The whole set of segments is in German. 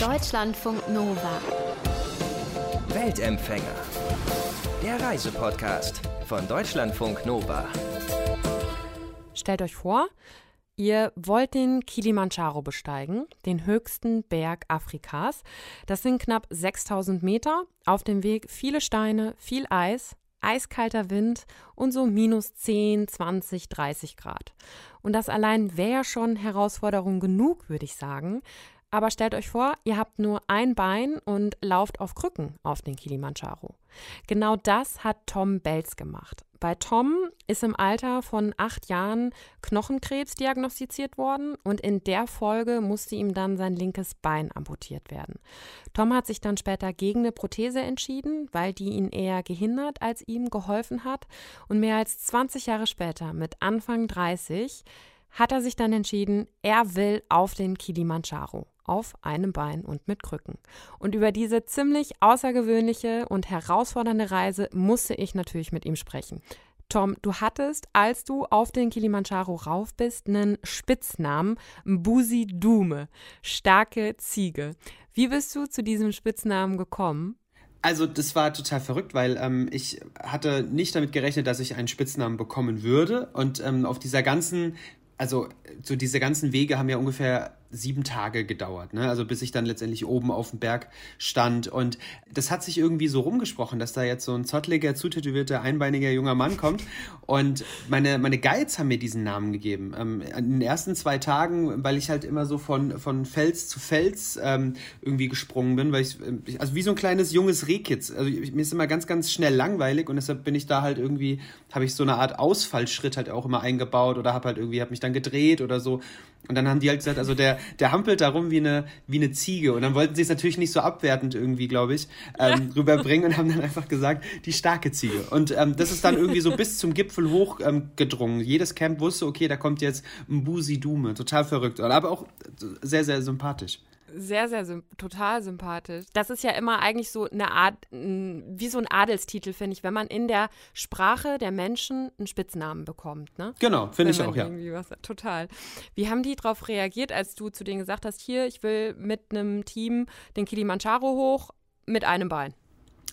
Deutschlandfunk Nova. Weltempfänger. Der Reisepodcast von Deutschlandfunk Nova. Stellt euch vor, ihr wollt den Kilimanjaro besteigen, den höchsten Berg Afrikas. Das sind knapp 6000 Meter. Auf dem Weg viele Steine, viel Eis, eiskalter Wind und so minus 10, 20, 30 Grad. Und das allein wäre schon Herausforderung genug, würde ich sagen. Aber stellt euch vor, ihr habt nur ein Bein und lauft auf Krücken auf den Kilimanjaro. Genau das hat Tom Belz gemacht. Bei Tom ist im Alter von acht Jahren Knochenkrebs diagnostiziert worden und in der Folge musste ihm dann sein linkes Bein amputiert werden. Tom hat sich dann später gegen eine Prothese entschieden, weil die ihn eher gehindert als ihm geholfen hat. Und mehr als 20 Jahre später, mit Anfang 30, hat er sich dann entschieden, er will auf den Kilimanjaro auf einem Bein und mit Krücken. Und über diese ziemlich außergewöhnliche und herausfordernde Reise musste ich natürlich mit ihm sprechen. Tom, du hattest, als du auf den Kilimanjaro rauf bist, einen Spitznamen, Mbusi Dume, starke Ziege. Wie bist du zu diesem Spitznamen gekommen? Also das war total verrückt, weil ähm, ich hatte nicht damit gerechnet, dass ich einen Spitznamen bekommen würde. Und ähm, auf dieser ganzen, also so diese ganzen Wege haben ja ungefähr sieben Tage gedauert, ne? Also bis ich dann letztendlich oben auf dem Berg stand. Und das hat sich irgendwie so rumgesprochen, dass da jetzt so ein zottliger, zutätowierter, einbeiniger junger Mann kommt. Und meine, meine Guides haben mir diesen Namen gegeben. Ähm, in den ersten zwei Tagen, weil ich halt immer so von, von Fels zu Fels ähm, irgendwie gesprungen bin, weil ich, also wie so ein kleines junges Rehkitz. Also ich, mir ist immer ganz, ganz schnell langweilig und deshalb bin ich da halt irgendwie, habe ich so eine Art Ausfallschritt halt auch immer eingebaut oder habe halt irgendwie, habe mich dann gedreht oder so. Und dann haben die halt gesagt, also der, der hampelt da rum wie eine, wie eine Ziege. Und dann wollten sie es natürlich nicht so abwertend irgendwie, glaube ich, ähm, rüberbringen und haben dann einfach gesagt, die starke Ziege. Und ähm, das ist dann irgendwie so bis zum Gipfel hochgedrungen. Ähm, Jedes Camp wusste, okay, da kommt jetzt ein Busi Dume. Total verrückt. Aber auch sehr, sehr sympathisch sehr, sehr total sympathisch. Das ist ja immer eigentlich so eine Art, wie so ein Adelstitel, finde ich, wenn man in der Sprache der Menschen einen Spitznamen bekommt. Ne? Genau, finde ich auch, ja. Was, total. Wie haben die darauf reagiert, als du zu denen gesagt hast, hier, ich will mit einem Team den Kilimanjaro hoch mit einem Bein?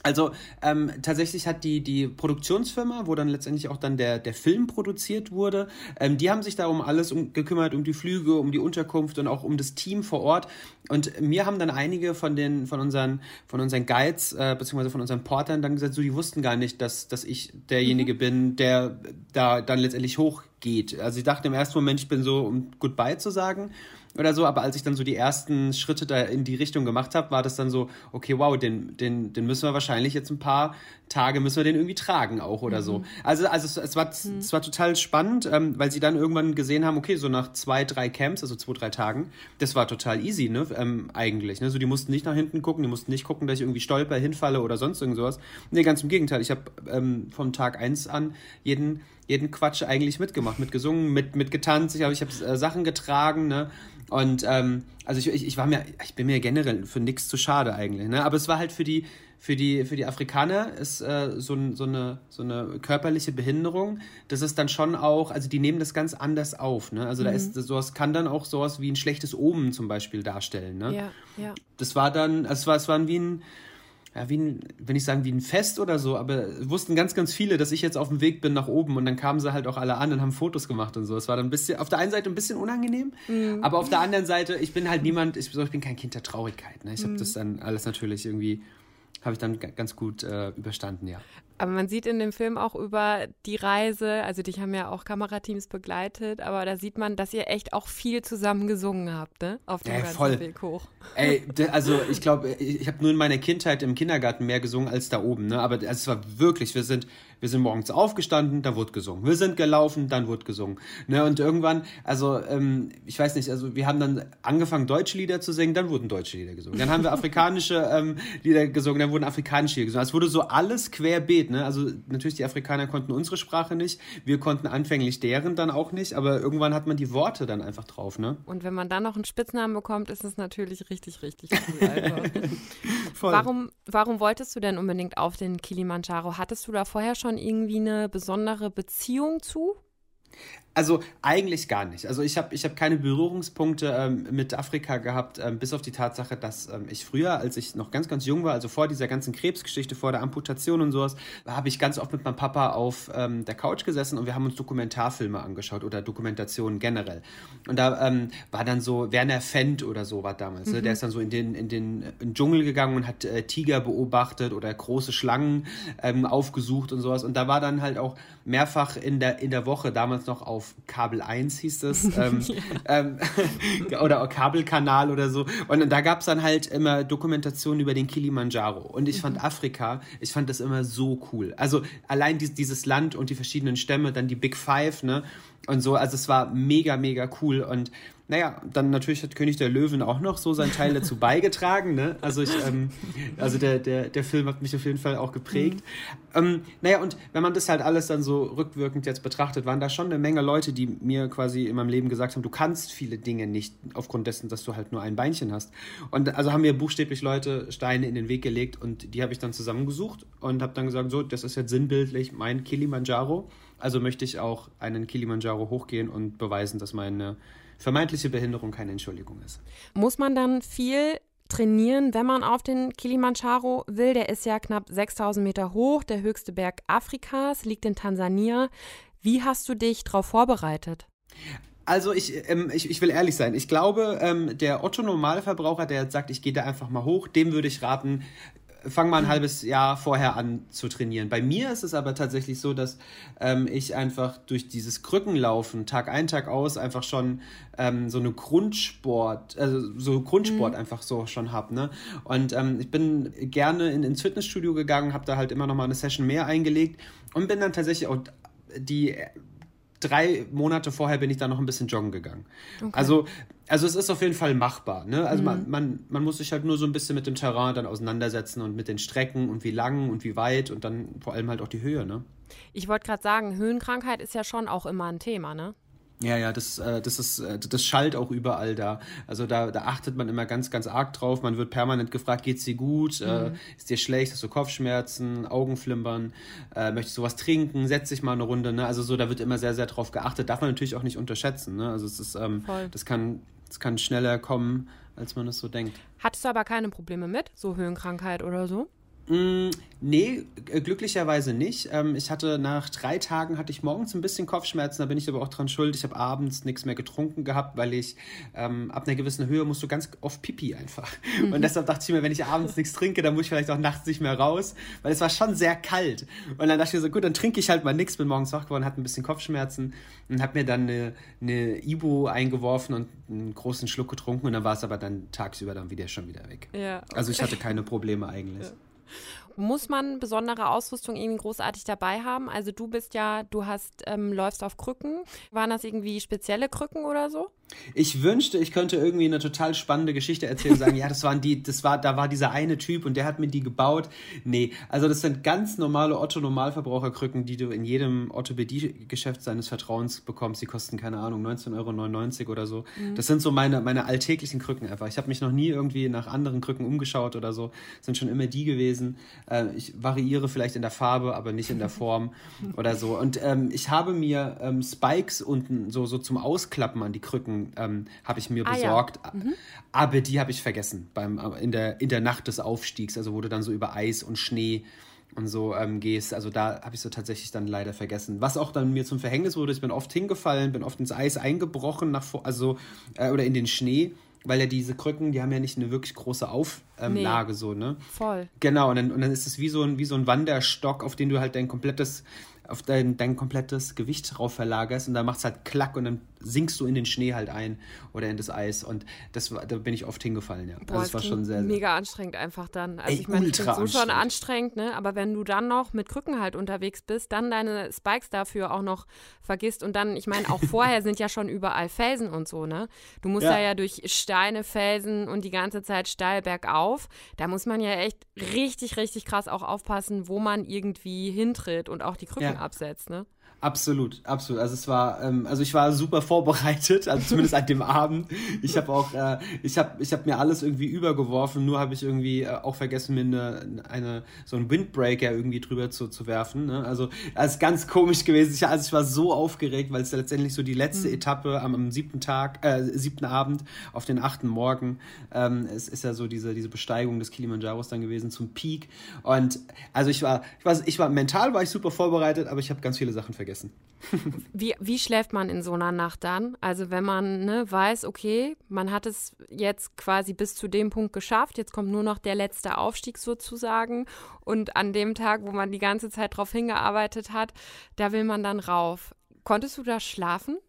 Also ähm, tatsächlich hat die, die Produktionsfirma, wo dann letztendlich auch dann der, der Film produziert wurde, ähm, die haben sich da um alles um, gekümmert, um die Flüge, um die Unterkunft und auch um das Team vor Ort. Und mir haben dann einige von den von unseren von unseren Guides äh, beziehungsweise von unseren Portern dann gesagt, so die wussten gar nicht, dass dass ich derjenige mhm. bin, der da dann letztendlich hochgeht. Also ich dachte im ersten Moment, ich bin so um Goodbye zu sagen oder so, aber als ich dann so die ersten Schritte da in die Richtung gemacht habe, war das dann so, okay, wow, den, den, den müssen wir wahrscheinlich jetzt ein paar Tage müssen wir den irgendwie tragen auch oder mhm. so. Also, also es, es war, mhm. es war total spannend, ähm, weil sie dann irgendwann gesehen haben, okay, so nach zwei, drei Camps, also zwei, drei Tagen, das war total easy, ne, ähm, eigentlich, ne, so die mussten nicht nach hinten gucken, die mussten nicht gucken, dass ich irgendwie stolper, hinfalle oder sonst irgendwas. Nee, ganz im Gegenteil, ich habe ähm, vom Tag eins an jeden jeden Quatsch eigentlich mitgemacht, mitgesungen, mit, mit getanzt, ich habe ich hab, äh, Sachen getragen, ne? Und ähm, also ich, ich, ich war mir, ich bin mir generell für nichts zu schade eigentlich, ne? Aber es war halt für die, für die, für die Afrikaner ist äh, so, so, eine, so eine körperliche Behinderung, das ist dann schon auch, also die nehmen das ganz anders auf, ne? Also mhm. da ist sowas kann dann auch sowas wie ein schlechtes Omen zum Beispiel darstellen, ne? Ja, ja. Das war dann, also es war, es war wie ein ja, wie ein, wenn ich sagen, wie ein Fest oder so, aber wussten ganz, ganz viele, dass ich jetzt auf dem Weg bin nach oben und dann kamen sie halt auch alle an und haben Fotos gemacht und so. Es war dann ein bisschen, auf der einen Seite ein bisschen unangenehm, mhm. aber auf der anderen Seite, ich bin halt niemand, ich, ich bin kein Kind der Traurigkeit. Ne? Ich mhm. habe das dann alles natürlich irgendwie, habe ich dann ganz gut äh, überstanden, ja. Aber man sieht in dem Film auch über die Reise, also dich haben ja auch Kamerateams begleitet, aber da sieht man, dass ihr echt auch viel zusammen gesungen habt, ne? Auf dem ja, ganzen voll. Weg hoch. Ey, also ich glaube, ich, ich habe nur in meiner Kindheit im Kindergarten mehr gesungen als da oben, ne? Aber also, es war wirklich, wir sind, wir sind morgens aufgestanden, da wurde gesungen. Wir sind gelaufen, dann wurde gesungen. Ne? Und irgendwann, also ähm, ich weiß nicht, also wir haben dann angefangen, deutsche Lieder zu singen, dann wurden deutsche Lieder gesungen. Dann haben wir afrikanische ähm, Lieder gesungen, dann wurden afrikanische Lieder gesungen. Es wurde so alles querbeet. Ne? Also natürlich, die Afrikaner konnten unsere Sprache nicht, wir konnten anfänglich deren dann auch nicht, aber irgendwann hat man die Worte dann einfach drauf. Ne? Und wenn man dann noch einen Spitznamen bekommt, ist es natürlich richtig, richtig cool. Also. warum, warum wolltest du denn unbedingt auf den Kilimanjaro? Hattest du da vorher schon irgendwie eine besondere Beziehung zu? Also eigentlich gar nicht. Also ich habe ich hab keine Berührungspunkte ähm, mit Afrika gehabt, ähm, bis auf die Tatsache, dass ähm, ich früher, als ich noch ganz, ganz jung war, also vor dieser ganzen Krebsgeschichte, vor der Amputation und sowas, habe ich ganz oft mit meinem Papa auf ähm, der Couch gesessen und wir haben uns Dokumentarfilme angeschaut oder Dokumentationen generell. Und da ähm, war dann so Werner Fendt oder so war damals. Mhm. Ne? Der ist dann so in den, in den, in den Dschungel gegangen und hat äh, Tiger beobachtet oder große Schlangen ähm, aufgesucht und sowas. Und da war dann halt auch mehrfach in der, in der Woche, damals noch auf Kabel 1 hieß es, ähm, ähm, oder Kabelkanal oder so. Und da gab es dann halt immer Dokumentationen über den Kilimanjaro. Und ich mhm. fand Afrika, ich fand das immer so cool. Also allein dies, dieses Land und die verschiedenen Stämme, dann die Big Five, ne? Und so, also es war mega, mega cool. Und naja, dann natürlich hat König der Löwen auch noch so seinen Teil dazu beigetragen. Ne? Also, ich, ähm, also der, der, der Film hat mich auf jeden Fall auch geprägt. Mhm. Ähm, naja, und wenn man das halt alles dann so rückwirkend jetzt betrachtet, waren da schon eine Menge Leute, die mir quasi in meinem Leben gesagt haben, du kannst viele Dinge nicht aufgrund dessen, dass du halt nur ein Beinchen hast. Und also haben mir buchstäblich Leute Steine in den Weg gelegt und die habe ich dann zusammengesucht und habe dann gesagt, so, das ist jetzt sinnbildlich mein Kilimanjaro. Also möchte ich auch einen Kilimanjaro hochgehen und beweisen, dass meine vermeintliche Behinderung keine Entschuldigung ist. Muss man dann viel trainieren, wenn man auf den Kilimanjaro will? Der ist ja knapp 6000 Meter hoch, der höchste Berg Afrikas, liegt in Tansania. Wie hast du dich darauf vorbereitet? Also ich, ähm, ich, ich will ehrlich sein. Ich glaube, ähm, der Otto-Normalverbraucher, der jetzt sagt, ich gehe da einfach mal hoch, dem würde ich raten, fang mal ein halbes Jahr vorher an zu trainieren. Bei mir ist es aber tatsächlich so, dass ähm, ich einfach durch dieses Krückenlaufen Tag ein, Tag aus einfach schon ähm, so eine Grundsport, also so Grundsport mhm. einfach so schon habe. Ne? Und ähm, ich bin gerne in, ins Fitnessstudio gegangen, habe da halt immer noch mal eine Session mehr eingelegt und bin dann tatsächlich auch die drei Monate vorher bin ich dann noch ein bisschen joggen gegangen. Okay. Also, also es ist auf jeden Fall machbar. Ne? Also mhm. man, man, man muss sich halt nur so ein bisschen mit dem Terrain dann auseinandersetzen und mit den Strecken und wie lang und wie weit und dann vor allem halt auch die Höhe. Ne? Ich wollte gerade sagen, Höhenkrankheit ist ja schon auch immer ein Thema, ne? Ja, ja, das, äh, das ist, äh, das schallt auch überall da. Also da, da achtet man immer ganz, ganz arg drauf. Man wird permanent gefragt, geht's dir gut? Äh, mhm. Äh, ist dir schlecht? Hast du Kopfschmerzen, Augenflimmern? Äh, möchtest du was trinken? Setz dich mal eine Runde. Ne? Also so, da wird immer sehr, sehr drauf geachtet. Darf man natürlich auch nicht unterschätzen. Ne? Also es ist, ähm, das kann, das kann schneller kommen, als man es so denkt. Hattest du aber keine Probleme mit, so Höhenkrankheit oder so? Mm, nee, äh, glücklicherweise nicht. Ähm, ich hatte nach drei Tagen hatte ich morgens ein bisschen Kopfschmerzen, da bin ich aber auch dran schuld. Ich habe abends nichts mehr getrunken gehabt, weil ich ähm, ab einer gewissen Höhe musst du ganz oft Pipi einfach. Mhm. Und deshalb dachte ich mir, wenn ich abends nichts trinke, dann muss ich vielleicht auch nachts nicht mehr raus, weil es war schon sehr kalt. Und dann dachte ich mir so, gut, dann trinke ich halt mal nichts, bin morgens wach geworden, hatte ein bisschen Kopfschmerzen und habe mir dann eine, eine Ibu eingeworfen und einen großen Schluck getrunken und dann war es aber dann tagsüber dann wieder schon wieder weg. Ja, okay. Also ich hatte keine Probleme eigentlich. Ja. Muss man besondere Ausrüstung irgendwie großartig dabei haben? Also du bist ja, du hast, ähm, läufst auf Krücken. Waren das irgendwie spezielle Krücken oder so? Ich wünschte, ich könnte irgendwie eine total spannende Geschichte erzählen und sagen, ja, das waren die, das war, da war dieser eine Typ und der hat mir die gebaut. Nee, also das sind ganz normale Otto-Normalverbraucherkrücken, die du in jedem Orthopädie-Geschäft seines Vertrauens bekommst. Die kosten, keine Ahnung, 19,99 Euro oder so. Mhm. Das sind so meine, meine alltäglichen Krücken einfach. Ich habe mich noch nie irgendwie nach anderen Krücken umgeschaut oder so. Das sind schon immer die gewesen. Äh, ich variiere vielleicht in der Farbe, aber nicht in der Form oder so. Und ähm, ich habe mir ähm, Spikes unten so, so zum Ausklappen an die Krücken ähm, habe ich mir ah, besorgt. Ja. Mhm. Aber die habe ich vergessen beim, äh, in, der, in der Nacht des Aufstiegs, also wo du dann so über Eis und Schnee und so ähm, gehst. Also da habe ich so tatsächlich dann leider vergessen. Was auch dann mir zum Verhängnis wurde, ich bin oft hingefallen, bin oft ins Eis eingebrochen, nach, also, äh, oder in den Schnee weil ja diese Krücken, die haben ja nicht eine wirklich große Auflage, nee, so, ne? Voll. Genau, und dann, und dann ist es wie so, ein, wie so ein Wanderstock, auf den du halt dein komplettes auf dein, dein komplettes Gewicht drauf verlagerst und dann macht es halt klack und dann sinkst du in den Schnee halt ein oder in das Eis und das war, da bin ich oft hingefallen, ja. Boah, also das war schon sehr, sehr mega anstrengend einfach dann. Also Ey, ich meine, so schon anstrengend, ne? Aber wenn du dann noch mit Krücken halt unterwegs bist, dann deine Spikes dafür auch noch vergisst und dann, ich meine, auch vorher sind ja schon überall Felsen und so, ne? Du musst ja. da ja durch Steine, Felsen und die ganze Zeit steil bergauf. Da muss man ja echt richtig, richtig krass auch aufpassen, wo man irgendwie hintritt und auch die Krücken ja. absetzt, ne? Absolut, absolut. Also es war, ähm, also ich war super vorbereitet, also zumindest an dem Abend. Ich habe auch, äh, ich habe, ich habe mir alles irgendwie übergeworfen. Nur habe ich irgendwie äh, auch vergessen, mir eine, eine so einen Windbreaker irgendwie drüber zu, zu werfen. Ne? Also es ist ganz komisch gewesen. Ich, also ich war so aufgeregt, weil es letztendlich so die letzte mhm. Etappe am, am, siebten Tag, äh, siebten Abend auf den achten Morgen. Ähm, es ist ja so diese diese Besteigung des Kilimanjaros dann gewesen zum Peak. Und also ich war, ich war, ich war mental war ich super vorbereitet, aber ich habe ganz viele Sachen vergessen vergessen. wie, wie schläft man in so einer Nacht dann? Also wenn man ne, weiß, okay, man hat es jetzt quasi bis zu dem Punkt geschafft, jetzt kommt nur noch der letzte Aufstieg sozusagen und an dem Tag, wo man die ganze Zeit drauf hingearbeitet hat, da will man dann rauf. Konntest du da schlafen?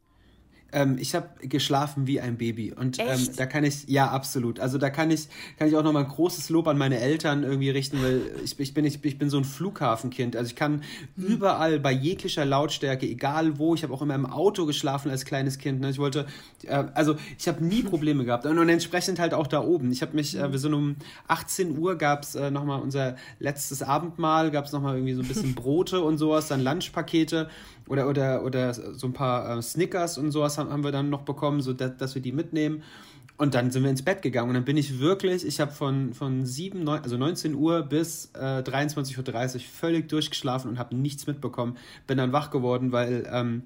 Ähm, ich habe geschlafen wie ein Baby und ähm, da kann ich ja absolut. Also da kann ich kann ich auch noch mal ein großes Lob an meine Eltern irgendwie richten, weil ich, ich bin ich, ich bin so ein Flughafenkind. Also ich kann mhm. überall bei jeglicher Lautstärke, egal wo. Ich habe auch immer im Auto geschlafen als kleines Kind. Ne? Ich wollte äh, also ich habe nie Probleme gehabt und, und, entsprechend halt auch da oben. Ich habe mich äh, wir sind um 18 Uhr gab's äh, noch mal unser letztes Abendmahl, gab's noch mal irgendwie so ein bisschen Brote und sowas, dann Lunchpakete oder, oder, oder so ein paar äh, Snickers und sowas haben, haben wir dann noch bekommen, so dass, dass wir die mitnehmen. Und dann sind wir ins Bett gegangen und dann bin ich wirklich, ich habe von, von 7, 9, also 19 Uhr bis äh, 23.30 Uhr völlig durchgeschlafen und habe nichts mitbekommen. Bin dann wach geworden, weil ähm,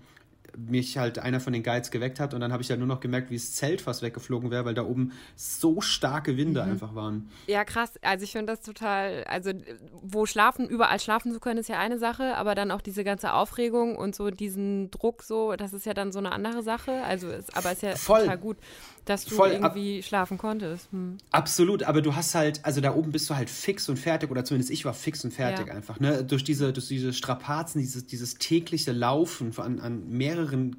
mich halt einer von den Guides geweckt hat und dann habe ich ja nur noch gemerkt, wie das Zelt fast weggeflogen wäre, weil da oben so starke Winde mhm. einfach waren. Ja, krass. Also ich finde das total, also wo schlafen, überall schlafen zu können, ist ja eine Sache, aber dann auch diese ganze Aufregung und so diesen Druck so, das ist ja dann so eine andere Sache. Also ist, aber ist ja Voll. total gut dass du Voll, irgendwie ab, schlafen konntest. Hm. Absolut, aber du hast halt, also da oben bist du halt fix und fertig, oder zumindest ich war fix und fertig ja. einfach, ne? Durch diese, durch diese Strapazen, dieses, dieses tägliche Laufen an, an mehreren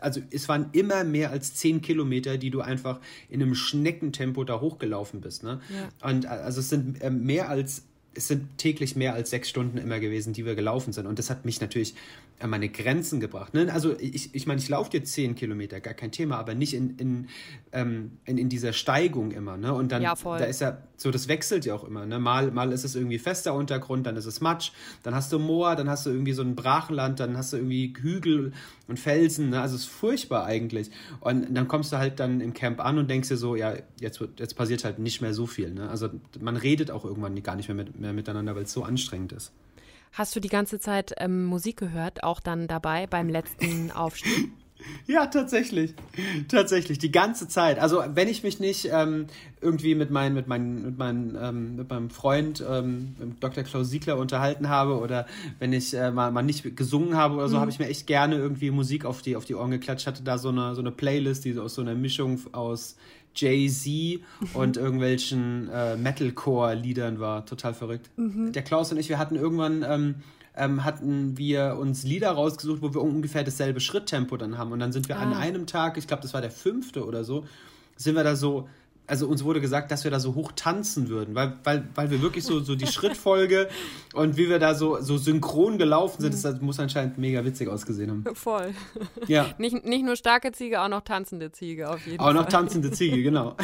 also es waren immer mehr als zehn Kilometer, die du einfach in einem Schneckentempo da hochgelaufen bist. Ne? Ja. Und also es sind äh, mehr als es sind täglich mehr als sechs Stunden immer gewesen, die wir gelaufen sind. Und das hat mich natürlich an meine Grenzen gebracht. Ne? Also ich, ich meine, ich laufe jetzt zehn Kilometer, gar kein Thema, aber nicht in, in, ähm, in, in, dieser Steigung immer. Ne? Und dann, ja, da ist ja, so das wechselt ja auch immer. Ne? Mal, mal ist es irgendwie fester Untergrund, dann ist es Matsch, dann hast du Moor, dann hast du irgendwie so ein Brachenland, dann hast du irgendwie Hügel und Felsen. Ne? Also es ist furchtbar eigentlich. Und dann kommst du halt dann im Camp an und denkst dir so, ja, jetzt, jetzt passiert halt nicht mehr so viel. Ne? Also man redet auch irgendwann gar nicht mehr, mit, mehr miteinander, weil es so anstrengend ist. Hast du die ganze Zeit ähm, Musik gehört, auch dann dabei beim letzten Aufstieg? Ja, tatsächlich. Tatsächlich, die ganze Zeit. Also wenn ich mich nicht ähm, irgendwie mit, mein, mit, mein, mit, mein, ähm, mit meinem Freund ähm, Dr. Klaus Siegler unterhalten habe oder wenn ich äh, mal, mal nicht gesungen habe oder so, mhm. habe ich mir echt gerne irgendwie Musik auf die, auf die Ohren geklatscht. Ich hatte da so eine, so eine Playlist, die aus so einer Mischung aus Jay-Z und irgendwelchen äh, Metalcore-Liedern war. Total verrückt. Mhm. Der Klaus und ich, wir hatten irgendwann ähm, hatten wir uns Lieder rausgesucht, wo wir ungefähr dasselbe Schritttempo dann haben. Und dann sind wir ah. an einem Tag, ich glaube, das war der fünfte oder so, sind wir da so also uns wurde gesagt, dass wir da so hoch tanzen würden, weil, weil, weil wir wirklich so, so die Schrittfolge und wie wir da so, so synchron gelaufen sind, das muss anscheinend mega witzig ausgesehen haben. Voll. Ja. Nicht, nicht nur starke Ziege, auch noch tanzende Ziege auf jeden auch Fall. Auch noch tanzende Ziege, genau.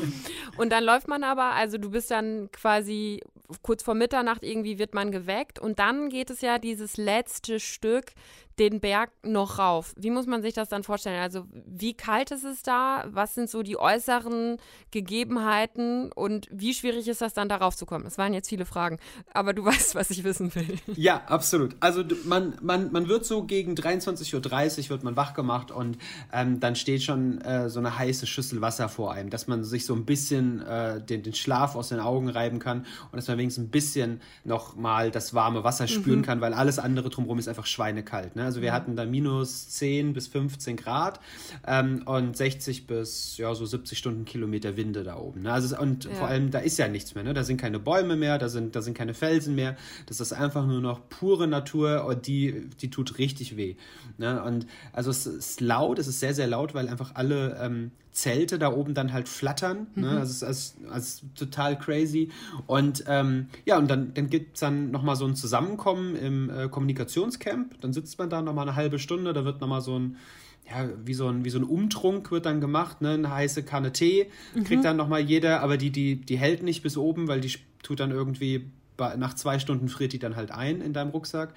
und dann läuft man aber, also du bist dann quasi kurz vor Mitternacht irgendwie wird man geweckt und dann geht es ja dieses letzte Stück den Berg noch rauf. Wie muss man sich das dann vorstellen? Also wie kalt ist es da? Was sind so die äußeren Gegebenheiten und wie schwierig ist das dann darauf zu kommen? Das waren jetzt viele Fragen, aber du weißt, was ich wissen will. Ja, absolut. Also man, man, man wird so gegen 23.30 Uhr wird man wach gemacht und ähm, dann steht schon äh, so eine heiße Schüssel Wasser vor einem, dass man sich so ein bisschen äh, den, den Schlaf aus den Augen reiben kann und dass man wenigstens ein bisschen noch mal das warme Wasser spüren mhm. kann, weil alles andere drumherum ist einfach schweinekalt. Ne? Also wir hatten da minus 10 bis 15 Grad ähm, und 60 bis ja, so 70 Stundenkilometer Winde da oben. Ne? Also, und ja. vor allem, da ist ja nichts mehr. Ne? Da sind keine Bäume mehr, da sind, da sind keine Felsen mehr. Das ist einfach nur noch pure Natur und die, die tut richtig weh. Ne? Und also es ist laut, es ist sehr, sehr laut, weil einfach alle ähm, Zelte da oben dann halt flattern. Ne? Mhm. Also, es ist, also, es ist total crazy. Und ähm, ja, und dann, dann gibt es dann nochmal so ein Zusammenkommen im äh, Kommunikationscamp. Dann sitzt man da nochmal eine halbe Stunde, da wird nochmal so ein ja, wie so ein, wie so ein Umtrunk wird dann gemacht, ne? Eine heiße Kanne Tee kriegt mhm. dann nochmal jeder, aber die, die, die hält nicht bis oben, weil die tut dann irgendwie, nach zwei Stunden friert die dann halt ein in deinem Rucksack.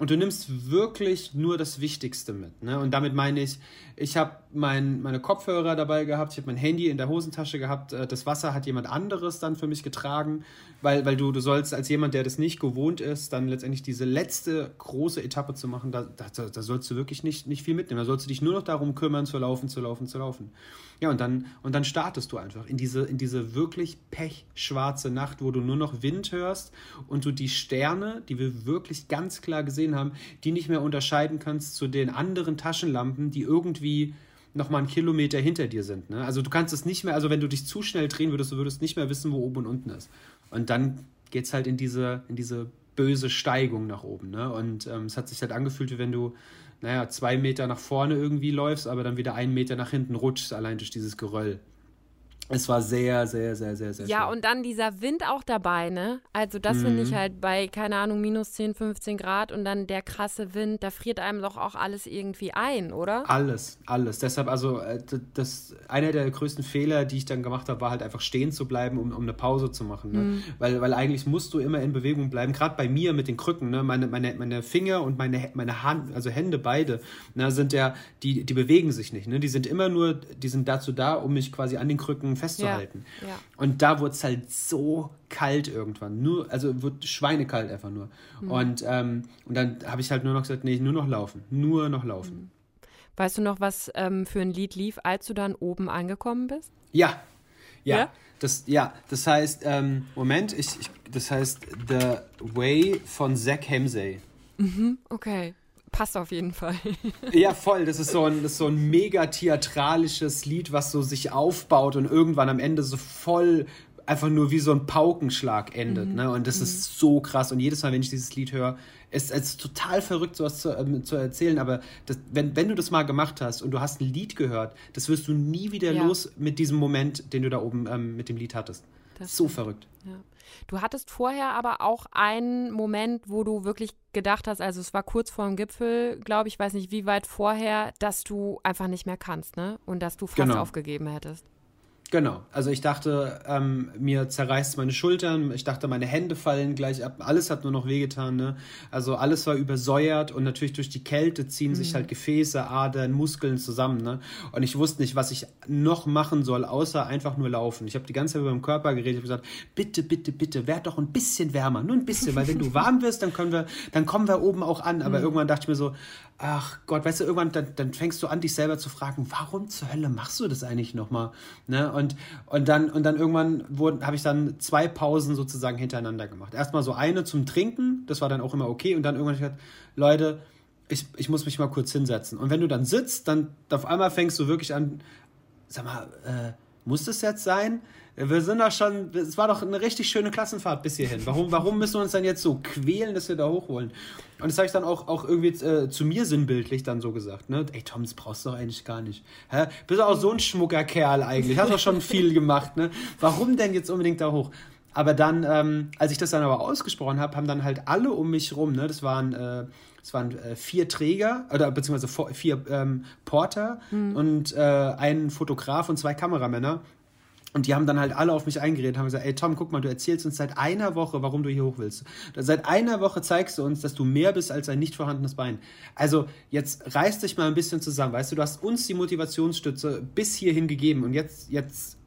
Und du nimmst wirklich nur das Wichtigste mit. Ne? Und damit meine ich, ich habe mein, meine Kopfhörer dabei gehabt, ich habe mein Handy in der Hosentasche gehabt, äh, das Wasser hat jemand anderes dann für mich getragen, weil, weil du, du sollst als jemand, der das nicht gewohnt ist, dann letztendlich diese letzte große Etappe zu machen, da, da, da sollst du wirklich nicht, nicht viel mitnehmen. Da sollst du dich nur noch darum kümmern, zu laufen, zu laufen, zu laufen. Ja, und dann, und dann startest du einfach in diese, in diese wirklich pechschwarze Nacht, wo du nur noch Wind hörst und du die Sterne, die wir wirklich ganz klar gesehen haben, die nicht mehr unterscheiden kannst zu den anderen Taschenlampen, die irgendwie noch mal einen Kilometer hinter dir sind. Ne? Also du kannst es nicht mehr, also wenn du dich zu schnell drehen würdest, du würdest nicht mehr wissen, wo oben und unten ist. Und dann geht es halt in diese, in diese böse Steigung nach oben. Ne? Und ähm, es hat sich halt angefühlt, wie wenn du naja, zwei Meter nach vorne irgendwie läufst, aber dann wieder einen Meter nach hinten rutschst, allein durch dieses Geröll. Es war sehr, sehr, sehr, sehr, sehr Ja, schön. und dann dieser Wind auch dabei, ne? Also das mhm. finde ich halt bei, keine Ahnung, minus 10, 15 Grad und dann der krasse Wind, da friert einem doch auch alles irgendwie ein, oder? Alles, alles. Deshalb, also, äh, das, einer der größten Fehler, die ich dann gemacht habe, war halt einfach stehen zu bleiben, um, um eine Pause zu machen. Ne? Mhm. Weil, weil eigentlich musst du immer in Bewegung bleiben, gerade bei mir mit den Krücken, ne? Meine, meine, meine Finger und meine, meine Hand, also Hände beide, ne, sind ja, die, die bewegen sich nicht, ne? Die sind immer nur, die sind dazu da, um mich quasi an den Krücken festzuhalten. Ja, ja. Und da wurde es halt so kalt irgendwann. Nur, also wird schweinekalt einfach nur. Mhm. Und, ähm, und dann habe ich halt nur noch gesagt, nee, nur noch laufen. Nur noch laufen. Mhm. Weißt du noch, was ähm, für ein Lied lief, als du dann oben angekommen bist? Ja. Ja. ja? Das, ja, das heißt, ähm, Moment, ich, ich, das heißt The Way von Zach Hemsey. Mhm, okay passt auf jeden Fall. ja, voll. Das ist so ein, das ist so ein mega theatralisches Lied, was so sich aufbaut und irgendwann am Ende so voll einfach nur wie so ein Paukenschlag endet. Mhm. Ne? Und das mhm. ist so krass. Und jedes Mal, wenn ich dieses Lied höre, ist es total verrückt, sowas zu, ähm, zu erzählen. Aber das, wenn, wenn du das mal gemacht hast und du hast ein Lied gehört, das wirst du nie wieder ja. los mit diesem Moment, den du da oben ähm, mit dem Lied hattest. Das so verrückt. Ja. Du hattest vorher aber auch einen Moment, wo du wirklich gedacht hast, also es war kurz vor dem Gipfel, glaube ich, weiß nicht wie weit vorher, dass du einfach nicht mehr kannst, ne? Und dass du fast genau. aufgegeben hättest. Genau, also ich dachte, ähm, mir zerreißt meine Schultern, ich dachte, meine Hände fallen gleich ab, alles hat nur noch wehgetan, ne? Also alles war übersäuert und natürlich durch die Kälte ziehen mhm. sich halt Gefäße, Adern, Muskeln zusammen, ne? Und ich wusste nicht, was ich noch machen soll, außer einfach nur laufen. Ich habe die ganze Zeit über meinen Körper geredet, ich habe gesagt, bitte, bitte, bitte, werd doch ein bisschen wärmer, nur ein bisschen, weil wenn du warm wirst, dann können wir, dann kommen wir oben auch an. Aber mhm. irgendwann dachte ich mir so, ach Gott, weißt du, irgendwann, dann, dann fängst du an, dich selber zu fragen, warum zur Hölle machst du das eigentlich nochmal? Ne? Und, und, dann, und dann irgendwann habe ich dann zwei Pausen sozusagen hintereinander gemacht. Erstmal so eine zum Trinken, das war dann auch immer okay. Und dann irgendwann habe ich gesagt, Leute, ich, ich muss mich mal kurz hinsetzen. Und wenn du dann sitzt, dann auf einmal fängst du wirklich an, sag mal, äh, muss das jetzt sein? Wir sind doch schon, es war doch eine richtig schöne Klassenfahrt bis hierhin. Warum, warum müssen wir uns dann jetzt so quälen, dass wir da hoch wollen? Und das habe ich dann auch, auch irgendwie äh, zu mir sinnbildlich dann so gesagt. Ne? Ey, Tom, das brauchst du doch eigentlich gar nicht. Hä? Bist du auch so ein schmucker Kerl eigentlich. Hast doch schon viel gemacht. Ne? Warum denn jetzt unbedingt da hoch? Aber dann, ähm, als ich das dann aber ausgesprochen habe, haben dann halt alle um mich rum, ne? das waren, äh, das waren äh, vier Träger, oder beziehungsweise vier ähm, Porter mhm. und äh, ein Fotograf und zwei Kameramänner. Und die haben dann halt alle auf mich eingeredet, haben gesagt, ey Tom, guck mal, du erzählst uns seit einer Woche, warum du hier hoch willst. Seit einer Woche zeigst du uns, dass du mehr bist als ein nicht vorhandenes Bein. Also jetzt reiß dich mal ein bisschen zusammen, weißt du, du hast uns die Motivationsstütze bis hierhin gegeben und jetzt, jetzt,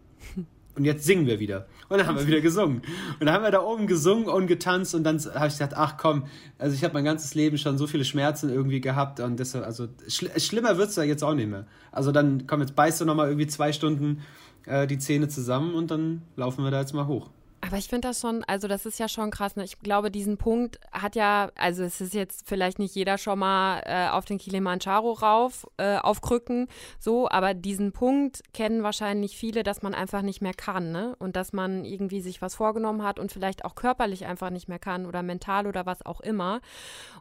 und jetzt singen wir wieder. Und dann haben wir wieder gesungen. Und dann haben wir da oben gesungen und getanzt und dann habe ich gesagt, ach komm, also ich habe mein ganzes Leben schon so viele Schmerzen irgendwie gehabt und deshalb, also schl schlimmer wird's ja jetzt auch nicht mehr. Also dann komm, jetzt beißt du nochmal irgendwie zwei Stunden äh, die Zähne zusammen und dann laufen wir da jetzt mal hoch. Aber ich finde das schon, also das ist ja schon krass. Ne? Ich glaube, diesen Punkt hat ja, also es ist jetzt vielleicht nicht jeder schon mal äh, auf den Kilimanjaro rauf, äh, auf Krücken, so, aber diesen Punkt kennen wahrscheinlich viele, dass man einfach nicht mehr kann, ne? Und dass man irgendwie sich was vorgenommen hat und vielleicht auch körperlich einfach nicht mehr kann oder mental oder was auch immer.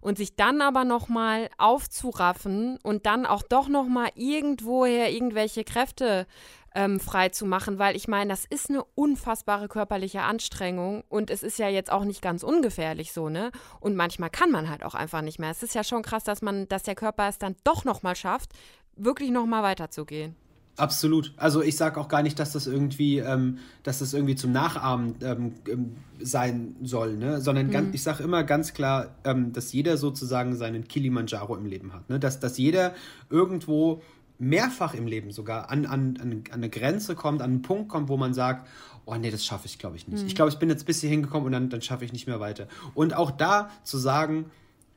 Und sich dann aber nochmal aufzuraffen und dann auch doch nochmal irgendwoher irgendwelche Kräfte ähm, frei zu machen, weil ich meine, das ist eine unfassbare körperliche Anstrengung und es ist ja jetzt auch nicht ganz ungefährlich so, ne? Und manchmal kann man halt auch einfach nicht mehr. Es ist ja schon krass, dass man, dass der Körper es dann doch nochmal schafft, wirklich nochmal weiterzugehen. Absolut. Also ich sage auch gar nicht, dass das irgendwie, ähm, dass das irgendwie zum Nachahmen ähm, ähm sein soll, ne? sondern mhm. ganz, ich sage immer ganz klar, ähm, dass jeder sozusagen seinen Kilimanjaro im Leben hat. Ne? Dass, dass jeder irgendwo mehrfach im Leben sogar an, an, an eine Grenze kommt, an einen Punkt kommt, wo man sagt, oh nee, das schaffe ich glaube ich nicht. Mhm. Ich glaube, ich bin jetzt bis hier hingekommen und dann, dann schaffe ich nicht mehr weiter. Und auch da zu sagen,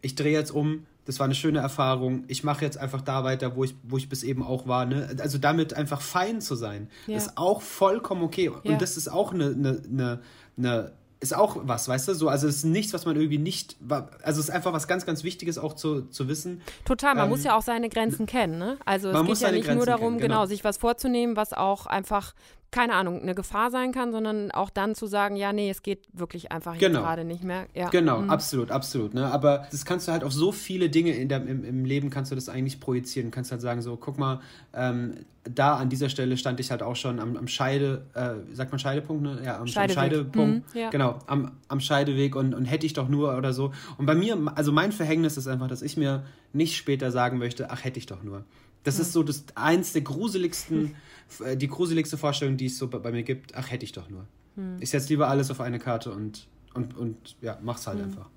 ich drehe jetzt um, das war eine schöne Erfahrung. Ich mache jetzt einfach da weiter, wo ich, wo ich bis eben auch war. Ne? Also damit einfach fein zu sein, ja. ist auch vollkommen okay. Ja. Und das ist auch eine, eine, eine, eine ist auch was, weißt du? So, also es ist nichts, was man irgendwie nicht, also es ist einfach was ganz, ganz Wichtiges auch zu, zu wissen. Total, man ähm, muss ja auch seine Grenzen kennen, ne? Also es geht ja nicht Grenzen nur darum, kennen, genau. genau, sich was vorzunehmen, was auch einfach keine Ahnung, eine Gefahr sein kann, sondern auch dann zu sagen, ja, nee, es geht wirklich einfach genau. gerade nicht mehr. Ja. Genau, mhm. absolut, absolut. Ne? Aber das kannst du halt auf so viele Dinge in der, im, im Leben kannst du das eigentlich projizieren. Du kannst halt sagen, so, guck mal, ähm, da an dieser Stelle stand ich halt auch schon am, am Scheide, äh, sagt man Scheidepunkt, ne? Ja, am Scheideweg. Scheidepunkt. Mhm, ja. Genau, am, am Scheideweg und, und hätte ich doch nur oder so. Und bei mir, also mein Verhängnis ist einfach, dass ich mir nicht später sagen möchte, ach, hätte ich doch nur. Das mhm. ist so das eins der gruseligsten, die gruseligste Vorstellung, die es so bei, mir gibt. Ach, hätte ich doch nur. Mhm. Ich setze lieber alles auf eine Karte und, und, und ja, mach's halt mhm. einfach.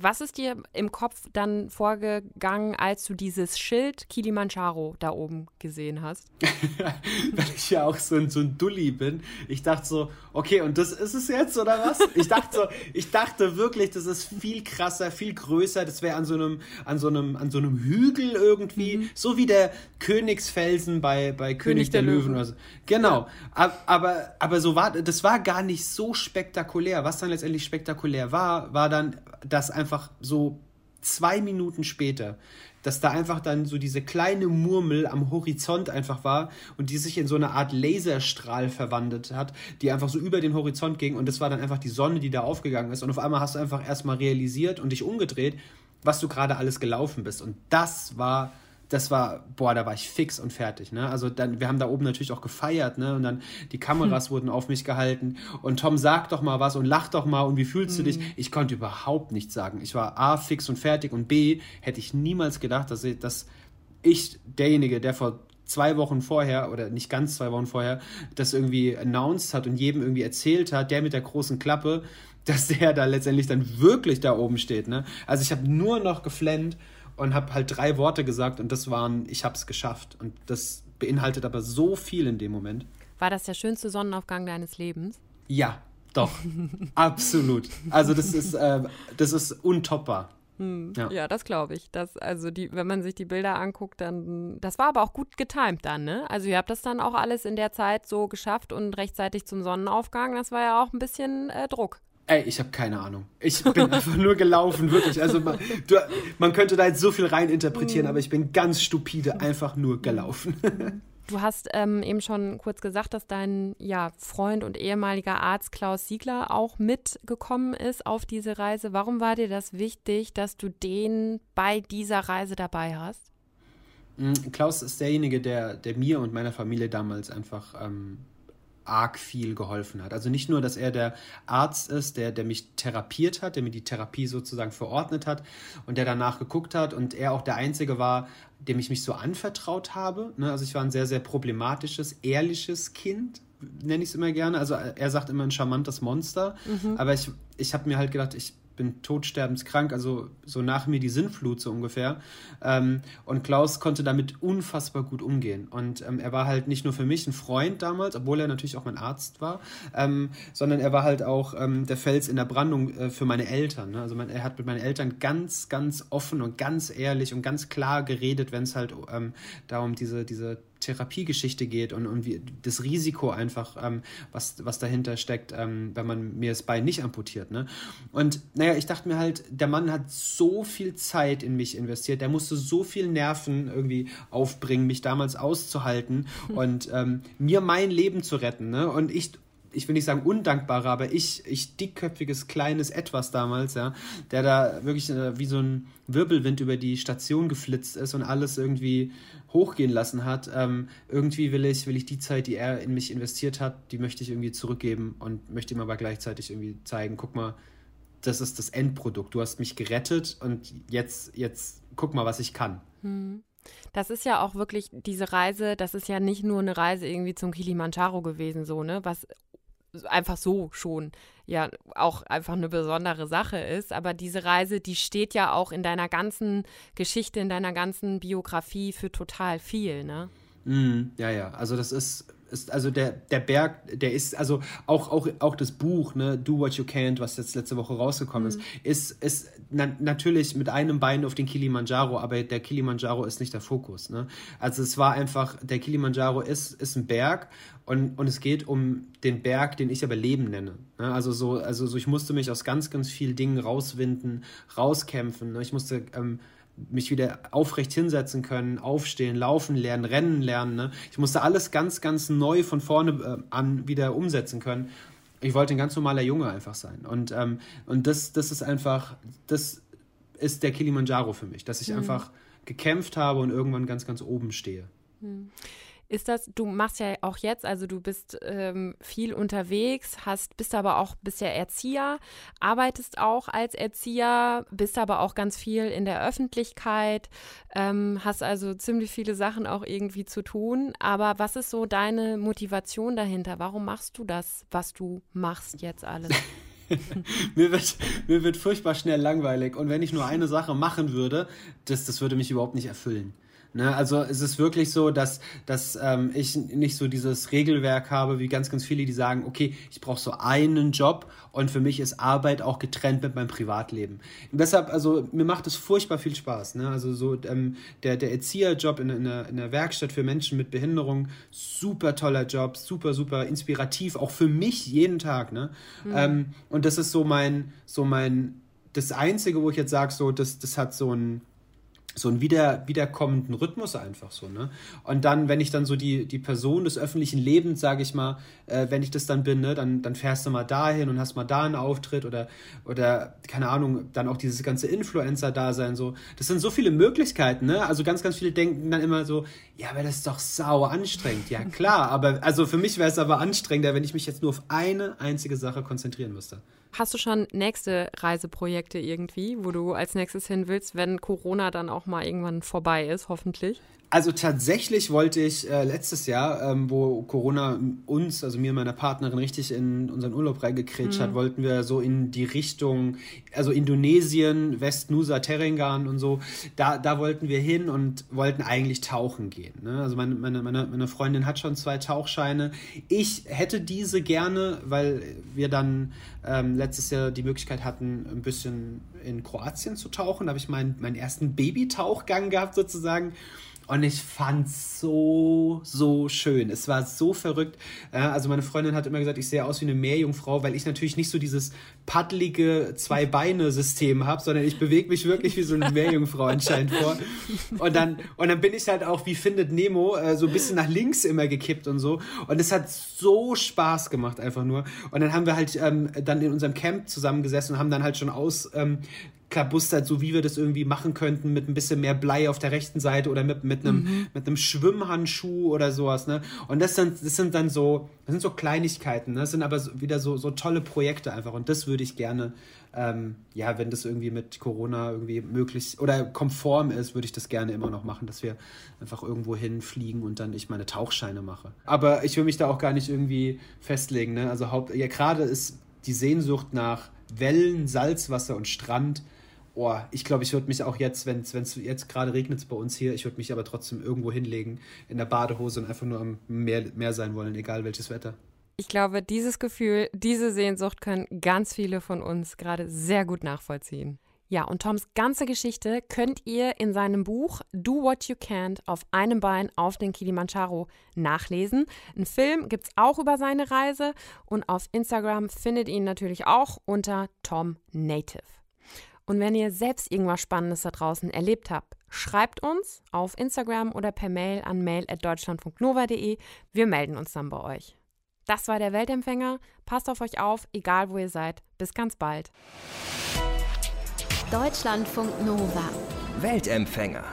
Was ist dir im Kopf dann vorgegangen, als du dieses Schild Kilimanjaro da oben gesehen hast? Weil ich ja auch so ein, so ein Dulli bin. Ich dachte so, okay, und das ist es jetzt, oder was? Ich dachte so, ich dachte wirklich, das ist viel krasser, viel größer. Das wäre an so einem, an so einem, an so einem Hügel irgendwie, mhm. so wie der Königsfelsen bei, bei König, König der, der, Löwen. Löwen. So. Genau. Ja. Aber, aber so war, das war gar nicht so spektakulär. Was dann letztendlich spektakulär war, war dann, dass einfach so zwei Minuten später, dass da einfach dann so diese kleine Murmel am Horizont einfach war und die sich in so eine Art Laserstrahl verwandelt hat, die einfach so über den Horizont ging und das war dann einfach die Sonne, die da aufgegangen ist und auf einmal hast du einfach erstmal realisiert und dich umgedreht, was du gerade alles gelaufen bist. Und das war das war, boah, da war ich fix und fertig, ne? Also dann, wir haben da oben natürlich auch gefeiert, ne? Und dann die Kameras hm. wurden auf mich gehalten und Tom sagt doch mal was und lacht doch mal und wie fühlst hm. du dich? Hm. Ich konnte überhaupt nichts sagen. Ich war A, fix und fertig und B, hätte ich niemals gedacht, dass ich, dass ich derjenige, der vor zwei Wochen vorher oder nicht ganz zwei Wochen vorher das irgendwie announced hat und jedem irgendwie erzählt hat, der mit der großen Klappe, dass der da letztendlich dann wirklich da oben steht, ne? Also ich habe nur noch geflennt und habe halt drei Worte gesagt und das waren, ich habe es geschafft. Und das beinhaltet aber so viel in dem Moment. War das der schönste Sonnenaufgang deines Lebens? Ja, doch. Absolut. Also das ist, äh, das ist untoppbar. Hm, ja. ja. das glaube ich. Das, also die, wenn man sich die Bilder anguckt, dann. Das war aber auch gut getimt dann, ne? Also ihr habt das dann auch alles in der Zeit so geschafft und rechtzeitig zum Sonnenaufgang. Das war ja auch ein bisschen äh, Druck. Ey, ich habe keine Ahnung. Ich bin einfach nur gelaufen, wirklich. Also man, du, man könnte da jetzt so viel rein interpretieren, mhm. aber ich bin ganz stupide einfach nur gelaufen. Du hast ähm, eben schon kurz gesagt, dass dein ja, Freund und ehemaliger Arzt Klaus Siegler auch mitgekommen ist auf diese Reise. Warum war dir das wichtig, dass du den bei dieser Reise dabei hast? Mm, Klaus ist derjenige, der, der mir und meiner Familie damals einfach ähm, arg viel geholfen hat. Also nicht nur, dass er der Arzt ist, der, der mich therapiert hat, der mir die Therapie sozusagen verordnet hat und der danach geguckt hat und er auch der Einzige war, dem ich mich so anvertraut habe. Ne? Also ich war ein sehr, sehr problematisches, ehrliches Kind, nenne ich es immer gerne. Also er sagt immer ein charmantes Monster, mhm. aber ich, ich habe mir halt gedacht, ich bin todsterbenskrank, also so nach mir die Sinnflut so ungefähr. Ähm, und Klaus konnte damit unfassbar gut umgehen. Und ähm, er war halt nicht nur für mich ein Freund damals, obwohl er natürlich auch mein Arzt war, ähm, sondern er war halt auch ähm, der Fels in der Brandung äh, für meine Eltern. Ne? Also mein, er hat mit meinen Eltern ganz, ganz offen und ganz ehrlich und ganz klar geredet, wenn es halt ähm, darum diese, diese Therapiegeschichte geht und, und wie das Risiko einfach, ähm, was, was dahinter steckt, ähm, wenn man mir das Bein nicht amputiert. Ne? Und naja, ich dachte mir halt, der Mann hat so viel Zeit in mich investiert, der musste so viel Nerven irgendwie aufbringen, mich damals auszuhalten und ähm, mir mein Leben zu retten. Ne? Und ich ich will nicht sagen undankbarer, aber ich, ich dickköpfiges kleines Etwas damals, ja, der da wirklich äh, wie so ein Wirbelwind über die Station geflitzt ist und alles irgendwie hochgehen lassen hat. Ähm, irgendwie will ich, will ich die Zeit, die er in mich investiert hat, die möchte ich irgendwie zurückgeben und möchte ihm aber gleichzeitig irgendwie zeigen, guck mal, das ist das Endprodukt. Du hast mich gerettet und jetzt, jetzt guck mal, was ich kann. Hm. Das ist ja auch wirklich diese Reise, das ist ja nicht nur eine Reise irgendwie zum Kilimanjaro gewesen, so, ne? Was einfach so schon ja auch einfach eine besondere Sache ist. Aber diese Reise, die steht ja auch in deiner ganzen Geschichte, in deiner ganzen Biografie für total viel, ne? Mm, ja, ja. Also das ist, ist also der, der Berg, der ist, also auch, auch, auch das Buch, ne, Do What You Can't, was jetzt letzte Woche rausgekommen mhm. ist, ist, ist na, natürlich mit einem Bein auf den Kilimanjaro, aber der Kilimanjaro ist nicht der Fokus. Ne? Also es war einfach, der Kilimanjaro ist, ist ein Berg und, und es geht um den Berg, den ich aber Leben nenne. Ne? Also, so, also so, ich musste mich aus ganz, ganz vielen Dingen rauswinden, rauskämpfen. Ne? Ich musste ähm, mich wieder aufrecht hinsetzen können, aufstehen, laufen lernen, rennen lernen. Ne? Ich musste alles ganz, ganz neu von vorne äh, an wieder umsetzen können. Ich wollte ein ganz normaler Junge einfach sein. Und, ähm, und das, das ist einfach, das ist der Kilimanjaro für mich, dass ich mhm. einfach gekämpft habe und irgendwann ganz, ganz oben stehe. Mhm. Ist das, du machst ja auch jetzt, also du bist ähm, viel unterwegs, hast, bist aber auch bisher Erzieher, arbeitest auch als Erzieher, bist aber auch ganz viel in der Öffentlichkeit, ähm, hast also ziemlich viele Sachen auch irgendwie zu tun. Aber was ist so deine Motivation dahinter? Warum machst du das, was du machst jetzt alles? mir, wird, mir wird furchtbar schnell langweilig. Und wenn ich nur eine Sache machen würde, das, das würde mich überhaupt nicht erfüllen. Ne? Also es ist wirklich so, dass, dass ähm, ich nicht so dieses Regelwerk habe, wie ganz, ganz viele, die sagen, okay, ich brauche so einen Job und für mich ist Arbeit auch getrennt mit meinem Privatleben. Und deshalb, also mir macht es furchtbar viel Spaß. Ne? Also so ähm, der, der Erzieherjob in, in, der, in der Werkstatt für Menschen mit Behinderung, super toller Job, super, super inspirativ, auch für mich jeden Tag. Ne? Mhm. Ähm, und das ist so mein, so mein, das Einzige, wo ich jetzt sage, so, das, das hat so ein so einen wieder, wiederkommenden Rhythmus einfach so, ne? Und dann, wenn ich dann so die, die Person des öffentlichen Lebens, sage ich mal, äh, wenn ich das dann bin, ne, dann, dann fährst du mal dahin und hast mal da einen Auftritt oder, oder, keine Ahnung, dann auch dieses ganze Influencer-Dasein, so. Das sind so viele Möglichkeiten, ne? Also ganz, ganz viele denken dann immer so, ja, aber das ist doch sauer anstrengend. Ja, klar, aber, also für mich wäre es aber anstrengender, wenn ich mich jetzt nur auf eine einzige Sache konzentrieren müsste. Hast du schon nächste Reiseprojekte irgendwie, wo du als nächstes hin willst, wenn Corona dann auch mal irgendwann vorbei ist, hoffentlich? Also tatsächlich wollte ich äh, letztes Jahr, ähm, wo Corona uns, also mir und meiner Partnerin, richtig in unseren Urlaub reingekretscht mhm. hat, wollten wir so in die Richtung, also Indonesien, Westnusa, Terengan und so, da, da wollten wir hin und wollten eigentlich tauchen gehen. Ne? Also meine, meine, meine, meine Freundin hat schon zwei Tauchscheine. Ich hätte diese gerne, weil wir dann ähm, letztes Jahr die Möglichkeit hatten, ein bisschen in Kroatien zu tauchen. Da habe ich meinen, meinen ersten Babytauchgang gehabt sozusagen. Und ich fand's so, so schön. Es war so verrückt. Also meine Freundin hat immer gesagt, ich sehe aus wie eine Meerjungfrau, weil ich natürlich nicht so dieses paddelige Zwei-Beine-System habe, sondern ich bewege mich wirklich wie so eine Meerjungfrau anscheinend vor. Und dann, und dann bin ich halt auch, wie findet Nemo, äh, so ein bisschen nach links immer gekippt und so. Und es hat so Spaß gemacht, einfach nur. Und dann haben wir halt ähm, dann in unserem Camp zusammengesessen und haben dann halt schon aus ähm, klabustert, so wie wir das irgendwie machen könnten, mit ein bisschen mehr Blei auf der rechten Seite oder mit, mit, einem, mhm. mit einem Schwimmhandschuh oder sowas. Ne? Und das sind, das sind dann so, das sind so Kleinigkeiten, ne? das sind aber so, wieder so, so tolle Projekte einfach. Und das würde ich gerne, ähm, ja, wenn das irgendwie mit Corona irgendwie möglich oder konform ist, würde ich das gerne immer noch machen, dass wir einfach irgendwo hinfliegen und dann ich meine Tauchscheine mache. Aber ich will mich da auch gar nicht irgendwie festlegen. Ne? Also Haupt, ja, gerade ist die Sehnsucht nach Wellen, Salzwasser und Strand oh, ich glaube, ich würde mich auch jetzt, wenn es jetzt gerade regnet bei uns hier, ich würde mich aber trotzdem irgendwo hinlegen in der Badehose und einfach nur am Meer, Meer sein wollen, egal welches Wetter. Ich glaube, dieses Gefühl, diese Sehnsucht können ganz viele von uns gerade sehr gut nachvollziehen. Ja, und Toms ganze Geschichte könnt ihr in seinem Buch Do What You Can't auf einem Bein auf den Kilimanjaro nachlesen. Ein Film gibt es auch über seine Reise und auf Instagram findet ihn natürlich auch unter Tom Native. Und wenn ihr selbst irgendwas Spannendes da draußen erlebt habt, schreibt uns auf Instagram oder per Mail an mail.deutschland.nova.de. Wir melden uns dann bei euch. Das war der Weltempfänger. Passt auf euch auf, egal wo ihr seid. Bis ganz bald. Deutschlandfunk Nova. Weltempfänger.